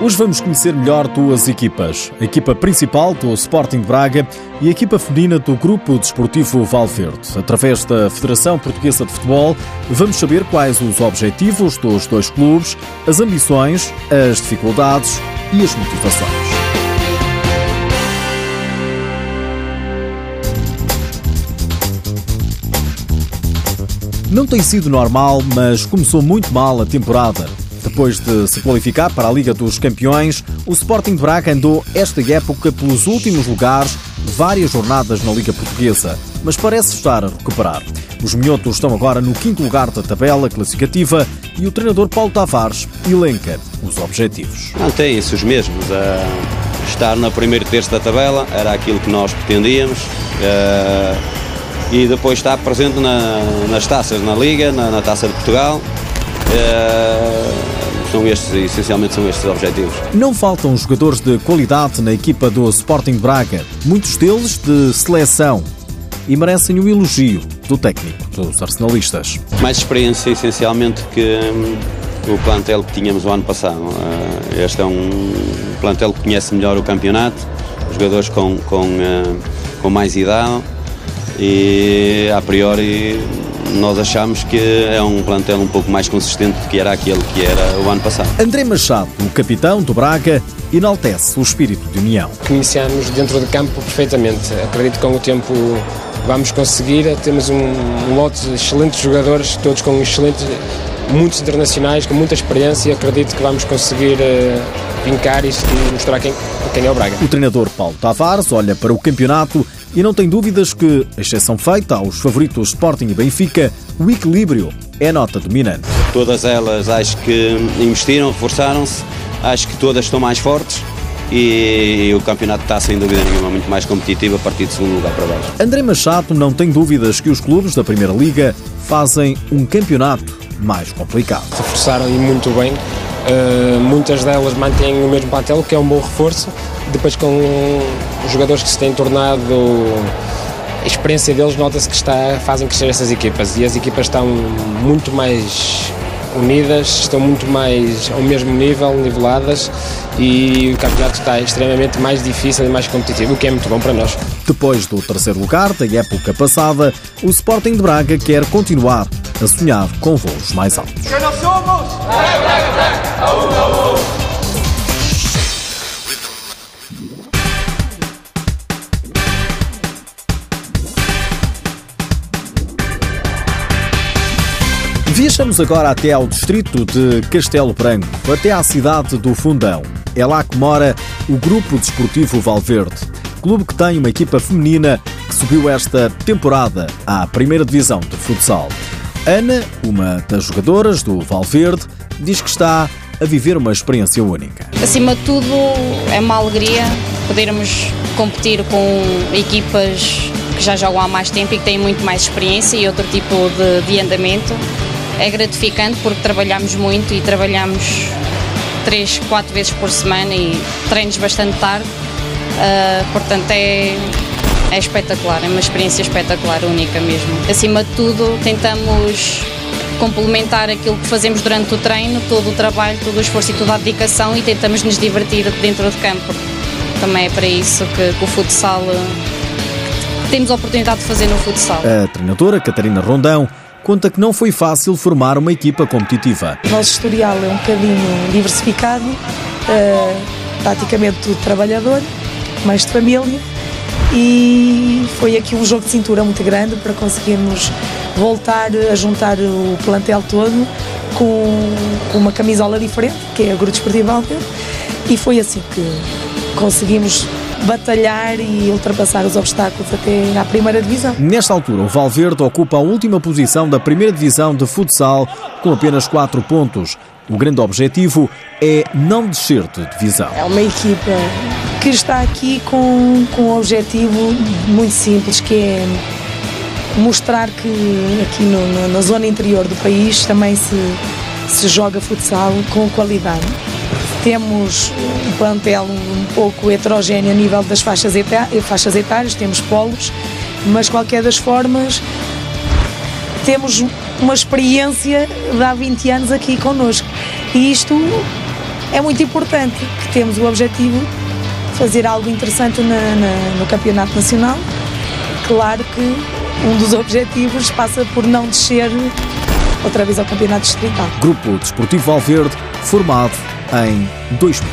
Hoje vamos conhecer melhor duas equipas. A equipa principal do Sporting Braga e a equipa feminina do Grupo Desportivo Valverde. Através da Federação Portuguesa de Futebol, vamos saber quais os objetivos dos dois clubes, as ambições, as dificuldades e as motivações. Não tem sido normal, mas começou muito mal a temporada. Depois de se qualificar para a Liga dos Campeões, o Sporting de Braga andou esta época pelos últimos lugares várias jornadas na Liga Portuguesa, mas parece estar a recuperar. Os minhotos estão agora no quinto lugar da tabela classificativa e o treinador Paulo Tavares elenca os objetivos. Mantêm-se os mesmos. estar no primeiro terço da tabela era aquilo que nós pretendíamos. e depois estar presente na, nas taças, na Liga, na, na Taça de Portugal. São estes, essencialmente são estes os objetivos. Não faltam jogadores de qualidade na equipa do Sporting Braga, muitos deles de seleção e merecem o um elogio do técnico dos arsenalistas. Mais experiência, essencialmente, que hum, o plantel que tínhamos o ano passado. Uh, este é um plantel que conhece melhor o campeonato, jogadores com, com, uh, com mais idade e, a priori, nós achamos que é um plantel um pouco mais consistente do que era aquele que era o ano passado. André Machado, o capitão do Braga, enaltece o espírito de união. Que iniciamos dentro de campo perfeitamente. Acredito que com o tempo vamos conseguir. Temos um, um lote de excelentes jogadores, todos com excelentes, muitos internacionais, com muita experiência. Acredito que vamos conseguir uh, vincar e mostrar quem, quem é o Braga. O treinador Paulo Tavares olha para o campeonato e não tem dúvidas que, exceção feita aos favoritos Sporting e Benfica, o equilíbrio é a nota dominante. Todas elas acho que investiram, reforçaram-se, acho que todas estão mais fortes e o campeonato está sem dúvida nenhuma muito mais competitivo a partir de segundo lugar para baixo. André Machado não tem dúvidas que os clubes da Primeira Liga fazem um campeonato mais complicado. Se forçaram e muito bem, uh, muitas delas mantêm o mesmo plantel, que é um bom reforço. Depois com jogadores que se têm tornado a experiência deles nota-se que está, fazem crescer essas equipas e as equipas estão muito mais unidas, estão muito mais ao mesmo nível, niveladas e o campeonato está extremamente mais difícil e mais competitivo, o que é muito bom para nós. Depois do terceiro lugar da época passada, o Sporting de Braga quer continuar a sonhar com voos mais altos. Que nós somos! Braga, Braga, Braga! Viajamos agora até ao distrito de Castelo Branco, até à cidade do Fundão. É lá que mora o Grupo Desportivo Valverde, clube que tem uma equipa feminina que subiu esta temporada à primeira divisão de futsal. Ana, uma das jogadoras do Valverde, diz que está a viver uma experiência única. Acima de tudo, é uma alegria podermos competir com equipas que já jogam há mais tempo e que têm muito mais experiência e outro tipo de, de andamento é gratificante porque trabalhamos muito e trabalhamos três, quatro vezes por semana e treinos bastante tarde. Uh, portanto, é, é espetacular, é uma experiência espetacular, única mesmo. Acima de tudo, tentamos complementar aquilo que fazemos durante o treino, todo o trabalho, todo o esforço e toda a dedicação e tentamos nos divertir dentro de campo. Também é para isso que, que o futsal temos a oportunidade de fazer no futsal. A treinadora Catarina Rondão conta que não foi fácil formar uma equipa competitiva. O nosso historial é um bocadinho diversificado, uh, praticamente tudo trabalhador, mais de família, e foi aqui um jogo de cintura muito grande para conseguirmos voltar a juntar o plantel todo com, com uma camisola diferente, que é a Grupo Esportivo Alter, e foi assim que conseguimos batalhar e ultrapassar os obstáculos até à primeira divisão. Nesta altura, o Valverde ocupa a última posição da primeira divisão de futsal com apenas 4 pontos. O grande objetivo é não descer de divisão. É uma equipa que está aqui com, com um objetivo muito simples, que é mostrar que aqui no, no, na zona interior do país também se, se joga futsal com qualidade. Temos um plantel um pouco heterogéneo a nível das faixas, faixas etárias, temos polos, mas qualquer das formas temos uma experiência de há 20 anos aqui connosco. E isto é muito importante que temos o objetivo fazer algo interessante na, na, no Campeonato Nacional. Claro que um dos objetivos passa por não descer outra vez ao Campeonato Distrital. Grupo Desportivo Valverde, formado em 2000.